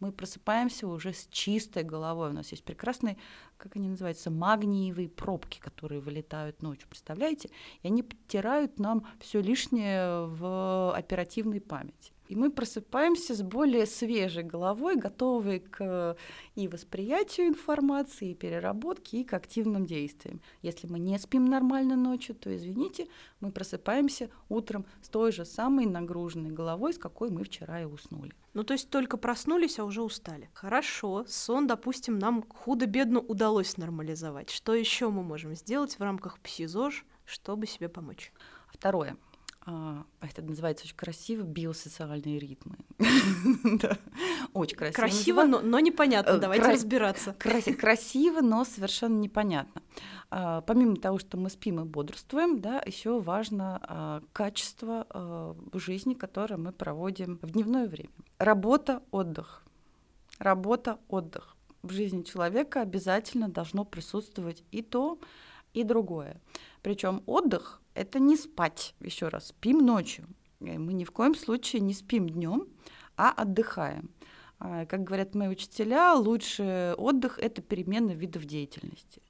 мы просыпаемся уже с чистой головой. У нас есть прекрасные, как они называются, магниевые пробки, которые вылетают ночью, представляете? И они подтирают нам все лишнее в оперативной памяти. И мы просыпаемся с более свежей головой, готовые к и восприятию информации, и переработке, и к активным действиям. Если мы не спим нормально ночью, то, извините, мы просыпаемся утром с той же самой нагруженной головой, с какой мы вчера и уснули. Ну, то есть только проснулись, а уже устали. Хорошо, сон, допустим, нам худо-бедно удалось нормализовать. Что еще мы можем сделать в рамках ПСИЗОЖ, чтобы себе помочь? Второе. А, это называется очень красиво биосоциальные ритмы. [LAUGHS] Очень красиво. Красиво, но, непонятно. Э, Давайте разбираться. красиво, но совершенно непонятно. А, помимо того, что мы спим и бодрствуем, да, еще важно а, качество жизни, которое мы проводим в дневное время. Работа, отдых. работа, отдых. В жизни человека обязательно должно присутствовать и то, и другое. Причем отдых это не спать, еще раз, спим ночью. Мы ни в коем случае не спим днем, а отдыхаем. А, как говорят мои учителя, лучший отдых это перемена видов деятельности.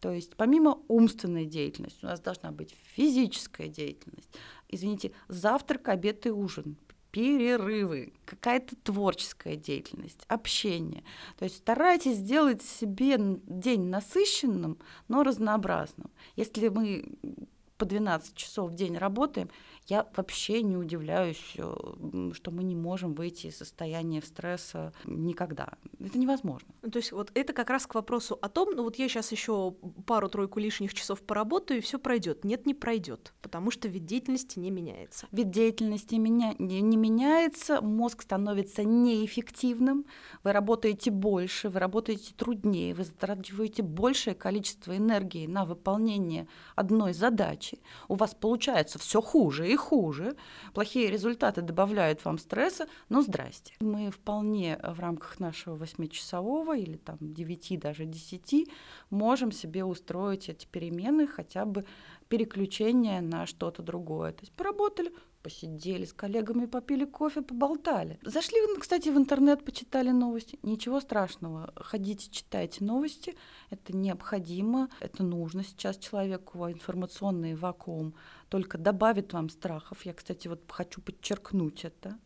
То есть помимо умственной деятельности у нас должна быть физическая деятельность. Извините, завтрак, обед и ужин, перерывы, какая-то творческая деятельность, общение. То есть старайтесь сделать себе день насыщенным, но разнообразным. Если мы по 12 часов в день работаем, я вообще не удивляюсь, э, что мы не можем выйти из состояния стресса никогда. Это невозможно. Ну, то есть вот это как раз к вопросу о том, ну вот я сейчас еще пару-тройку лишних часов поработаю, и все пройдет. Нет, не пройдет, потому что вид деятельности не меняется. Вид деятельности меня, не, не меняется, мозг становится неэффективным, вы работаете больше, вы работаете труднее, вы затрачиваете большее количество энергии на выполнение одной задачи. У вас получается все хуже и хуже. Плохие результаты добавляют вам стресса, но здрасте. Мы вполне в рамках нашего восьмичасового или там девяти, даже десяти можем себе устроить эти перемены, хотя бы переключение на что-то другое. То есть поработали, посидели с коллегами, попили кофе, поболтали. Зашли, кстати, в интернет, почитали новости. Ничего страшного. Ходите, читайте новости. Это необходимо, это нужно сейчас человеку. Информационный вакуум только добавит вам страхов. Я, кстати, вот хочу подчеркнуть это.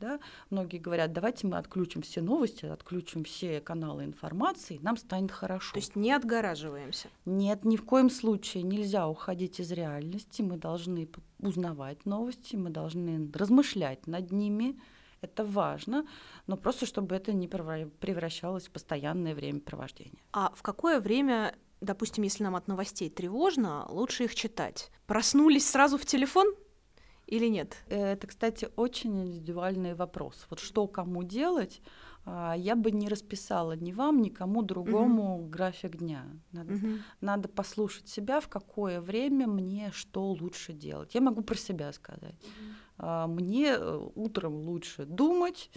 Да? Многие говорят, давайте мы отключим все новости, отключим все каналы информации, нам станет хорошо. То есть не отгораживаемся? Нет, ни в коем случае нельзя уходить из реальности. Мы должны узнавать новости, мы должны размышлять над ними. Это важно, но просто чтобы это не превращалось в постоянное времяпровождение. А в какое время допустим, если нам от новостей тревожно, лучше их читать. Проснулись сразу в телефон? Или нет? Это, кстати, очень индивидуальный вопрос. Вот что кому делать, а, я бы не расписала ни вам, ни кому другому угу. график дня. Надо, угу. надо послушать себя, в какое время мне что лучше делать. Я могу про себя сказать. Угу. Мне э, утром лучше думать,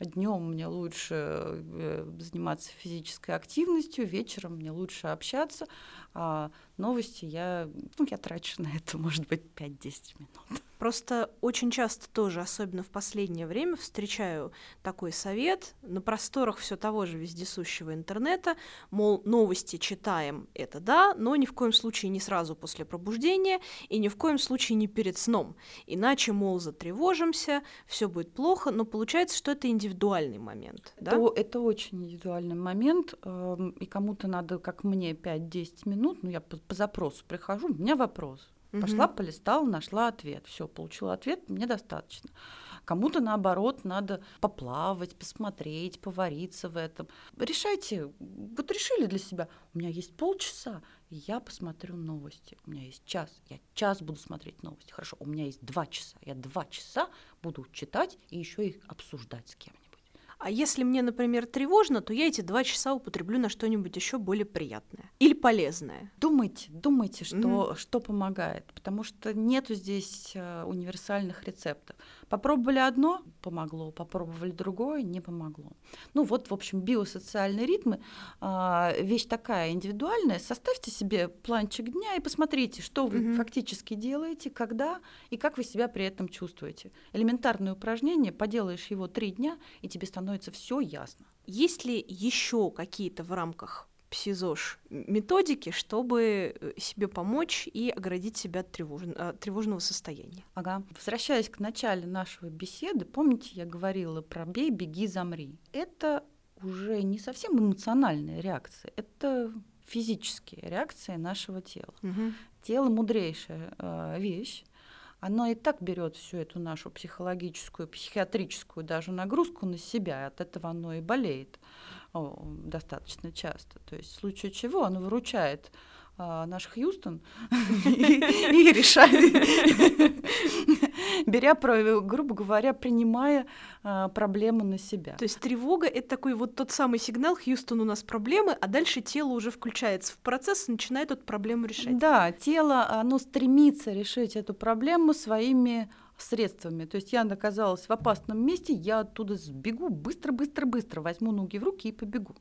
днем мне лучше э, заниматься физической активностью, вечером мне лучше общаться, а новости я, ну, я трачу на это, может быть, 5-10 минут. Просто очень часто тоже, особенно в последнее время, встречаю такой совет на просторах все того же вездесущего интернета, мол, новости читаем, это да, но ни в коем случае не сразу после пробуждения и ни в коем случае не перед сном. Иначе, мол, затревожимся, все будет плохо, но получается, что это индивидуальный момент. Да? Это, это очень индивидуальный момент, эм, и кому-то надо, как мне, 5-10 минут, ну я по, по запросу прихожу, у меня вопрос – Угу. Пошла, полистала, нашла ответ. Все, получила ответ, мне достаточно. Кому-то, наоборот, надо поплавать, посмотреть, повариться в этом. Решайте, вот решили для себя, у меня есть полчаса, я посмотрю новости. У меня есть час, я час буду смотреть новости. Хорошо, у меня есть два часа, я два часа буду читать и еще их обсуждать с кем-нибудь. А если мне, например, тревожно, то я эти два часа употреблю на что-нибудь еще более приятное или полезное. Думайте, думайте, что, mm-hmm. что помогает, потому что нету здесь э, универсальных рецептов. Попробовали одно, помогло, попробовали другое, не помогло. Ну вот, в общем, биосоциальные ритмы а, вещь такая индивидуальная. Составьте себе планчик дня и посмотрите, что вы mm-hmm. фактически делаете, когда и как вы себя при этом чувствуете. Элементарное упражнение, поделаешь его три дня, и тебе становится все ясно. Есть ли еще какие-то в рамках псизош методики, чтобы э, себе помочь и оградить себя от, тревож... от тревожного состояния. Ага. Возвращаясь к началу нашей беседы, помните, я говорила про бей, беги, замри. Это уже не совсем эмоциональная реакция, это физические реакции нашего тела. Угу. Тело мудрейшая э, вещь. Оно и так берет всю эту нашу психологическую, психиатрическую даже нагрузку на себя, и от этого оно и болеет достаточно часто. То есть в случае чего он выручает а, наш Хьюстон [LAUGHS] и решает, [LAUGHS] беря, грубо говоря, принимая а, проблему на себя. То есть тревога — это такой вот тот самый сигнал, Хьюстон, у нас проблемы, а дальше тело уже включается в процесс и начинает эту проблему решать. Да, тело, оно стремится решить эту проблему своими средствами. То есть я оказалась в опасном месте, я оттуда сбегу быстро-быстро-быстро, возьму ноги в руки и побегу.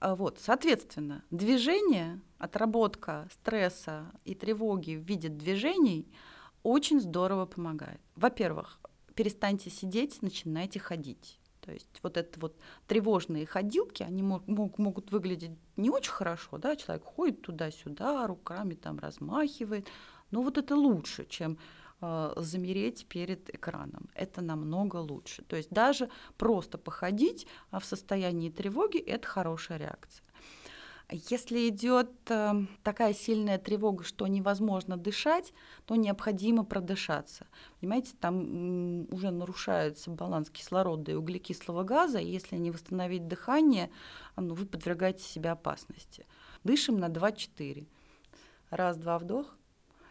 А вот, соответственно, движение, отработка стресса и тревоги в виде движений очень здорово помогает. Во-первых, перестаньте сидеть, начинайте ходить. То есть вот это вот тревожные ходилки, они мог, мог, могут выглядеть не очень хорошо, да, человек ходит туда-сюда, руками там размахивает, но вот это лучше, чем замереть перед экраном. Это намного лучше. То есть даже просто походить а в состоянии тревоги это хорошая реакция. Если идет э, такая сильная тревога, что невозможно дышать, то необходимо продышаться. Понимаете, там уже нарушается баланс кислорода и углекислого газа, и если не восстановить дыхание, ну, вы подвергаете себя опасности. Дышим на 2-4. Раз-два вдох,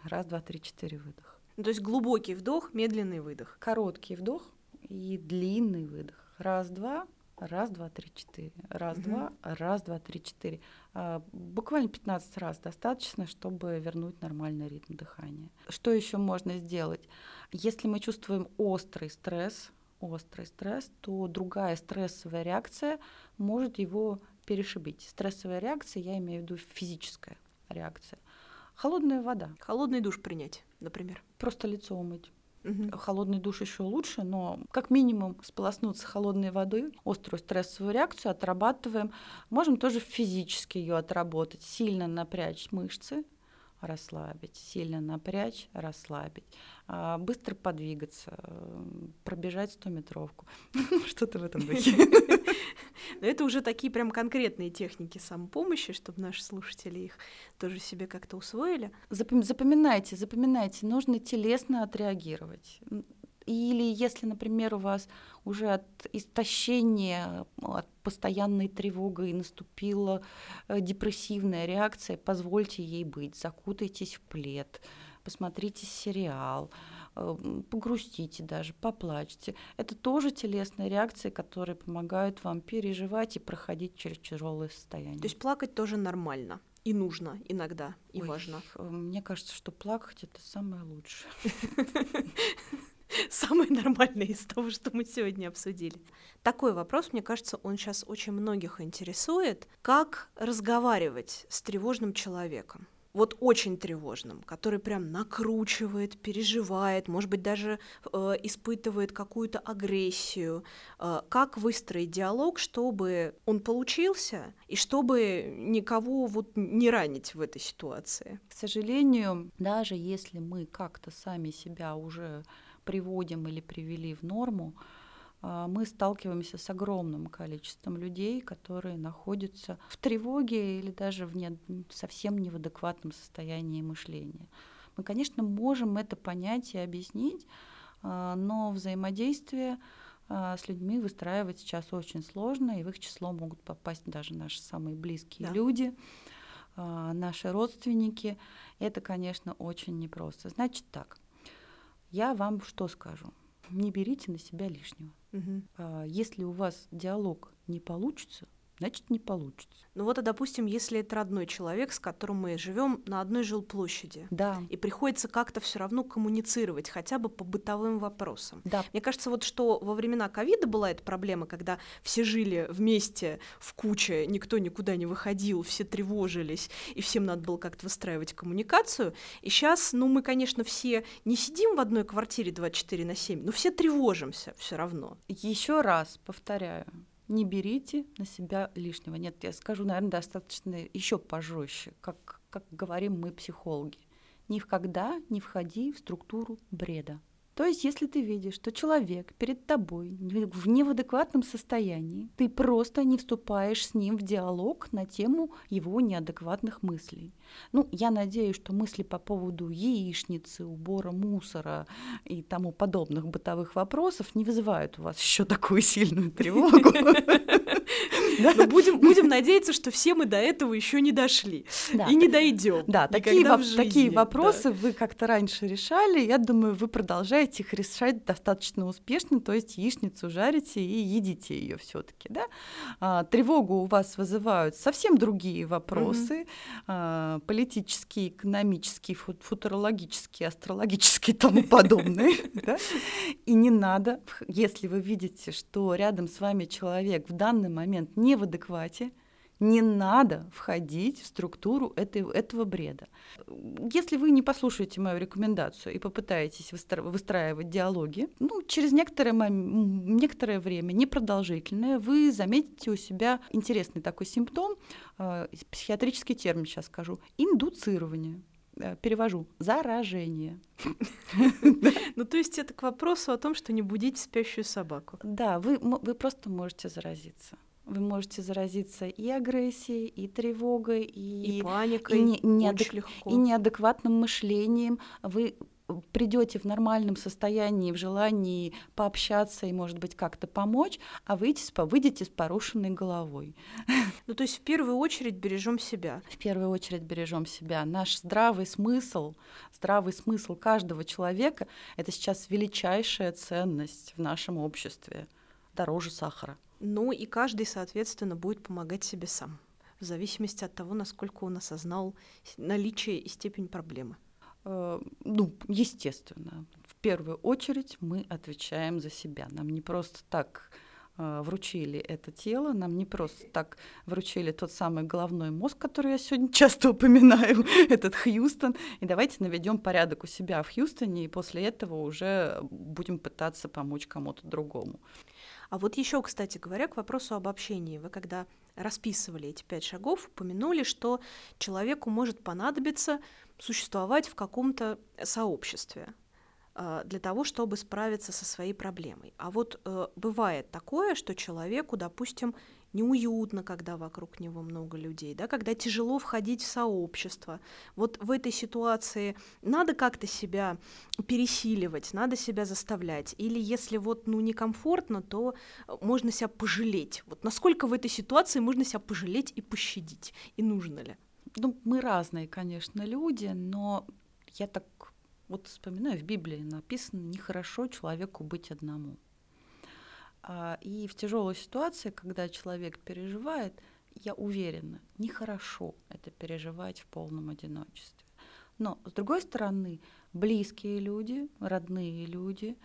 раз, два, три, четыре выдох. Ну, то есть глубокий вдох, медленный выдох. Короткий вдох и длинный выдох. Раз, два, Раз, два, три, четыре. Раз, угу. два, раз, два, три, четыре. А, буквально 15 раз достаточно, чтобы вернуть нормальный ритм дыхания. Что еще можно сделать? Если мы чувствуем острый стресс, острый стресс, то другая стрессовая реакция может его перешибить. Стрессовая реакция, я имею в виду физическая реакция. Холодная вода. Холодный душ принять, например. Просто лицо умыть. Угу. Холодный душ еще лучше, но как минимум сполоснуться холодной водой, острую стрессовую реакцию отрабатываем. Можем тоже физически ее отработать, сильно напрячь мышцы, расслабить, сильно напрячь, расслабить, а, быстро подвигаться, пробежать 100-метровку, [LAUGHS] что-то в этом духе. [LAUGHS] Но это уже такие прям конкретные техники самопомощи, чтобы наши слушатели их тоже себе как-то усвоили. Запоминайте, запоминайте, нужно телесно отреагировать. Или если, например, у вас уже от истощения, от постоянной тревоги наступила э, депрессивная реакция, позвольте ей быть, закутайтесь в плед, посмотрите сериал, погрустите даже, поплачьте. Это тоже телесные реакции, которые помогают вам переживать и проходить через тяжелое состояние. То есть плакать тоже нормально и нужно иногда, и Ой, важно. Э, мне кажется, что плакать это самое лучшее. [LAUGHS] самое нормальное из того, что мы сегодня обсудили. Такой вопрос, мне кажется, он сейчас очень многих интересует. Как разговаривать с тревожным человеком? Вот очень тревожным, который прям накручивает, переживает, может быть, даже э, испытывает какую-то агрессию. Э, как выстроить диалог, чтобы он получился и чтобы никого вот не ранить в этой ситуации? К сожалению, даже если мы как-то сами себя уже приводим или привели в норму, мы сталкиваемся с огромным количеством людей, которые находятся в тревоге или даже в не, совсем не в адекватном состоянии мышления. Мы, конечно, можем это понять и объяснить, а, но взаимодействие а, с людьми выстраивать сейчас очень сложно, и в их число могут попасть даже наши самые близкие да. люди, наши родственники. Это, конечно, очень непросто. Значит так, я вам что скажу? Не берите на себя лишнего. Угу. Если у вас диалог не получится, значит не получится. Ну вот, а допустим, если это родной человек, с которым мы живем на одной жилплощади, да. и приходится как-то все равно коммуницировать, хотя бы по бытовым вопросам. Да. Мне кажется, вот что во времена ковида была эта проблема, когда все жили вместе в куче, никто никуда не выходил, все тревожились, и всем надо было как-то выстраивать коммуникацию. И сейчас, ну, мы, конечно, все не сидим в одной квартире 24 на 7, но все тревожимся все равно. Еще раз повторяю, не берите на себя лишнего. Нет, я скажу, наверное, достаточно еще пожестче, как, как говорим мы, психологи. Никогда не входи в структуру бреда. То есть, если ты видишь, что человек перед тобой в неадекватном состоянии, ты просто не вступаешь с ним в диалог на тему его неадекватных мыслей. Ну, я надеюсь, что мысли по поводу яичницы, убора мусора и тому подобных бытовых вопросов не вызывают у вас еще такую сильную тревогу. [LAUGHS] Но будем, будем надеяться, что все мы до этого еще не дошли. И не дойдем. Да, такие, такие вопросы вы как-то раньше решали. Я думаю, вы продолжаете их решать достаточно успешно. То есть яичницу жарите и едите ее все-таки. Да? А, тревогу у вас вызывают совсем другие вопросы. А, политические, экономические, футурологические, астрологические и тому подобное. [LAUGHS] И не надо, если вы видите, что рядом с вами человек в данный момент не в адеквате, не надо входить в структуру этой, этого бреда. Если вы не послушаете мою рекомендацию и попытаетесь выстраивать диалоги, ну, через некоторое, некоторое время, непродолжительное, вы заметите у себя интересный такой симптом, э, психиатрический термин сейчас скажу, индуцирование э, перевожу заражение. Ну, то есть это к вопросу о том, что не будите спящую собаку. Да, вы, вы просто можете заразиться. Вы можете заразиться и агрессией, и тревогой, и, и паникой, и, не, неадек... легко. и неадекватным мышлением. Вы придете в нормальном состоянии, в желании пообщаться и, может быть, как-то помочь, а выйдете, выйдете с порушенной головой. [LAUGHS] Ну, то есть в первую очередь бережем себя. В первую очередь бережем себя. Наш здравый смысл, здравый смысл каждого человека — это сейчас величайшая ценность в нашем обществе, дороже сахара. Ну и каждый, соответственно, будет помогать себе сам, в зависимости от того, насколько он осознал наличие и степень проблемы. Э, ну, естественно, в первую очередь мы отвечаем за себя. Нам не просто так э, вручили это тело, нам не просто так вручили тот самый головной мозг, который я сегодня часто [LAUGHS] упоминаю, [LAUGHS] этот Хьюстон. И давайте наведем порядок у себя в Хьюстоне, и после этого уже будем пытаться помочь кому-то другому. А вот еще, кстати говоря, к вопросу об общении. Вы когда расписывали эти пять шагов, упомянули, что человеку может понадобиться существовать в каком-то сообществе а, для того, чтобы справиться со своей проблемой. А вот э, бывает такое, что человеку, допустим, неуютно, когда вокруг него много людей, да, когда тяжело входить в сообщество. Вот в этой ситуации надо как-то себя пересиливать, надо себя заставлять. Или если вот ну некомфортно, то можно себя пожалеть. Вот насколько в этой ситуации можно себя пожалеть и пощадить, и нужно ли? Ну, мы разные, конечно, люди, но я так вот вспоминаю, в Библии написано, нехорошо человеку быть одному. А, и в тяжелой ситуации, когда человек переживает, я уверена, нехорошо это переживать в полном одиночестве. Но, с другой стороны, близкие люди, родные люди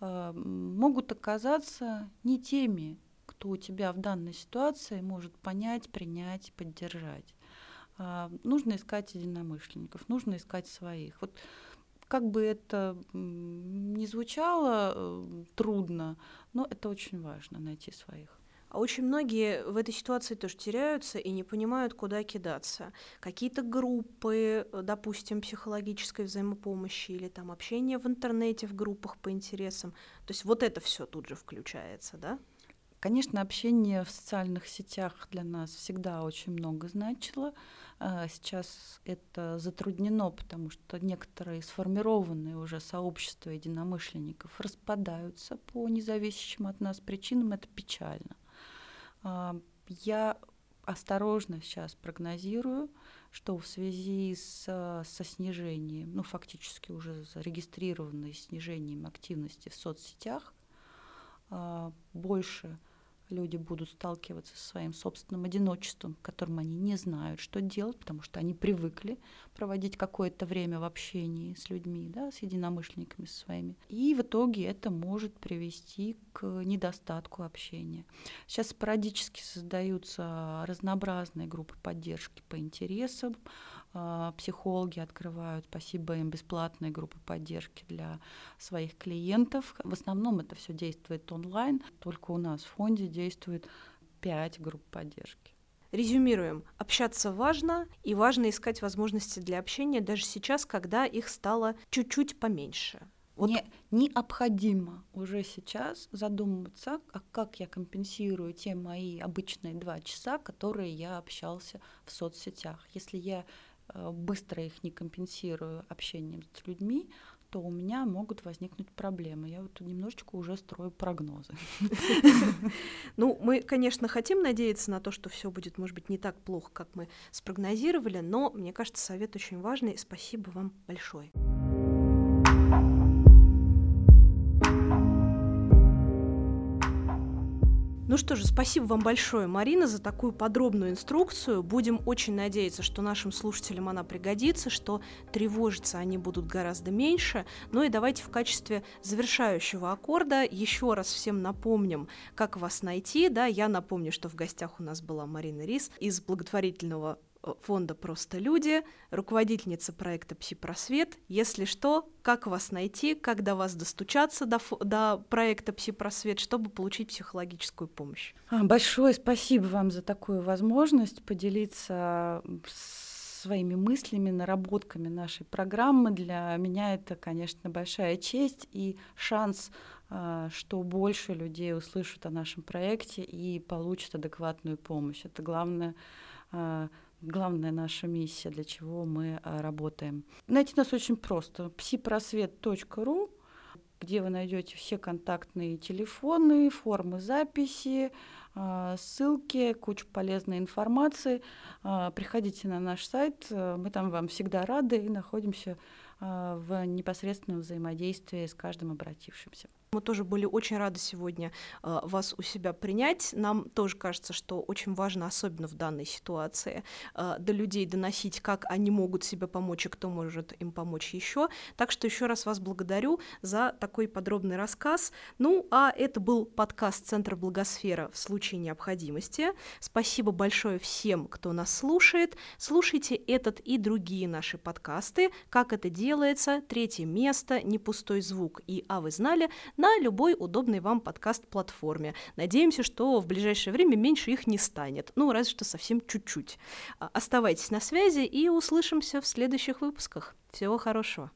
э, могут оказаться не теми, кто тебя в данной ситуации может понять, принять, поддержать. Э, нужно искать единомышленников, нужно искать своих. Вот как бы это ни звучало э, трудно, но это очень важно найти своих. А очень многие в этой ситуации тоже теряются и не понимают, куда кидаться. Какие-то группы, э, допустим, психологической взаимопомощи или там общение в интернете в группах по интересам. То есть вот это все тут же включается, да? Конечно, общение в социальных сетях для нас всегда очень много значило. А, сейчас это затруднено, потому что некоторые сформированные уже сообщества единомышленников распадаются по независящим от нас причинам. Это печально. А, я осторожно сейчас прогнозирую, что в связи с, со снижением, ну фактически уже зарегистрированным снижением активности в соцсетях, а, больше люди будут сталкиваться со своим собственным одиночеством, которым они не знают, что делать, потому что они привыкли проводить какое-то время в общении с людьми, да, с единомышленниками со своими. И в итоге это может привести к недостатку общения. Сейчас спорадически создаются разнообразные группы поддержки по интересам, психологи открывают, спасибо им, бесплатные группы поддержки для своих клиентов. В основном это все действует онлайн, только у нас в фонде действует пять групп поддержки. Резюмируем. Общаться важно, и важно искать возможности для общения даже сейчас, когда их стало чуть-чуть поменьше. Вот. Не, необходимо уже сейчас задумываться, а как я компенсирую те мои обычные два часа, которые я общался в соцсетях. Если я быстро их не компенсирую общением с людьми, то у меня могут возникнуть проблемы. Я вот немножечко уже строю прогнозы. Ну, мы, конечно, хотим надеяться на то, что все будет, может быть, не так плохо, как мы спрогнозировали, но мне кажется, совет очень важный. Спасибо вам большое. Ну что же, спасибо вам большое, Марина, за такую подробную инструкцию. Будем очень надеяться, что нашим слушателям она пригодится, что тревожиться они будут гораздо меньше. Ну и давайте в качестве завершающего аккорда еще раз всем напомним, как вас найти. Да, я напомню, что в гостях у нас была Марина Рис из благотворительного фонда «Просто люди», руководительница проекта «Пси-просвет». Если что, как вас найти, как до вас достучаться до, до проекта «Пси-просвет», чтобы получить психологическую помощь? А, большое спасибо вам за такую возможность поделиться своими мыслями, наработками нашей программы. Для меня это, конечно, большая честь и шанс, а, что больше людей услышат о нашем проекте и получат адекватную помощь. Это главное а, главная наша миссия, для чего мы а, работаем. Найти нас очень просто. псипросвет.ру, где вы найдете все контактные телефоны, формы записи, а, ссылки, кучу полезной информации. А, приходите на наш сайт, мы там вам всегда рады и находимся в непосредственном взаимодействии с каждым обратившимся. Мы тоже были очень рады сегодня э, вас у себя принять. Нам тоже кажется, что очень важно, особенно в данной ситуации, э, до людей доносить, как они могут себе помочь и кто может им помочь еще. Так что еще раз вас благодарю за такой подробный рассказ. Ну, а это был подкаст Центра Благосфера в случае необходимости. Спасибо большое всем, кто нас слушает. Слушайте этот и другие наши подкасты. Как это делается? Третье место, не пустой звук. И а вы знали? На любой удобной вам подкаст-платформе. Надеемся, что в ближайшее время меньше их не станет. Ну, разве что совсем чуть-чуть. А, оставайтесь на связи и услышимся в следующих выпусках. Всего хорошего.